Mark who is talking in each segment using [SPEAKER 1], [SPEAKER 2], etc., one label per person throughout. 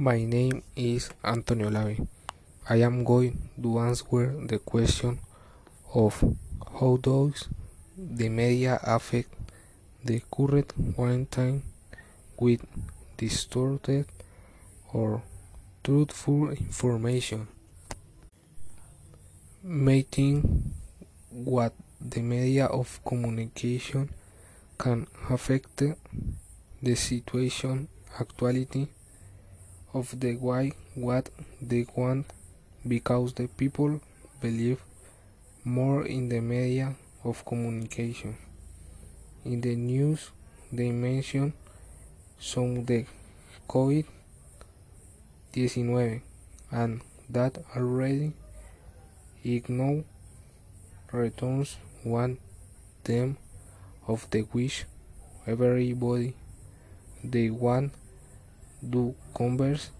[SPEAKER 1] My name is Antonio Lave. I am going to answer the question of how does the media affect the current quarantine with distorted or truthful information. Making what the media of communication can affect the situation actuality of the why what they want because the people believe more in the media of communication. In the news they mention some the COVID 19 and that already ignore returns one them of the wish everybody they want to converse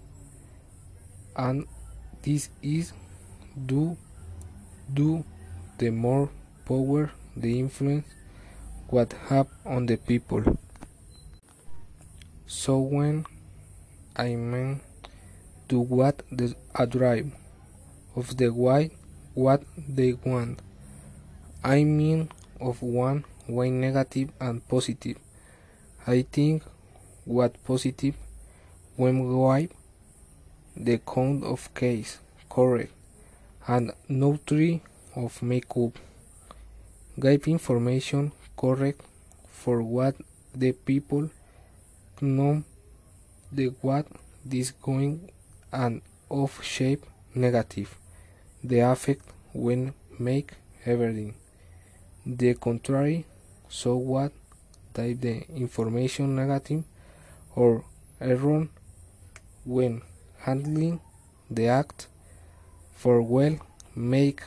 [SPEAKER 1] and this is do do the more power the influence what have on the people. So when I mean to what the a drive of the why what they want, I mean of one way negative and positive. I think what positive when wipe the count of case correct and no three of makeup. Give information correct for what the people know the what this going and of shape negative. The affect when make everything. The contrary so what? Type the information negative or error when handling the act for well make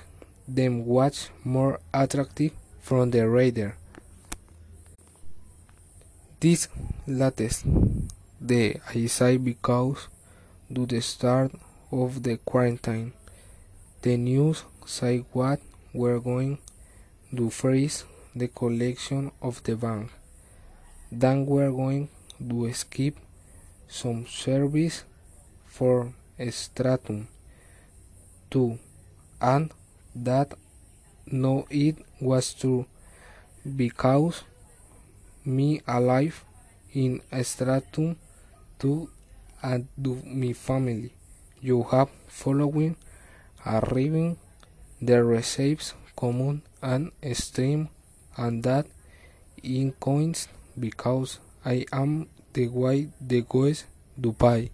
[SPEAKER 1] them watch more attractive from the reader. This latest the I say because to the start of the quarantine the news say what we're going to freeze the collection of the bank. Then we're going to skip some service for stratum 2 and that no it was true because me alive in stratum 2 and to my family you have following arriving the receives common and stream and that in coins because I am the way the goes buy.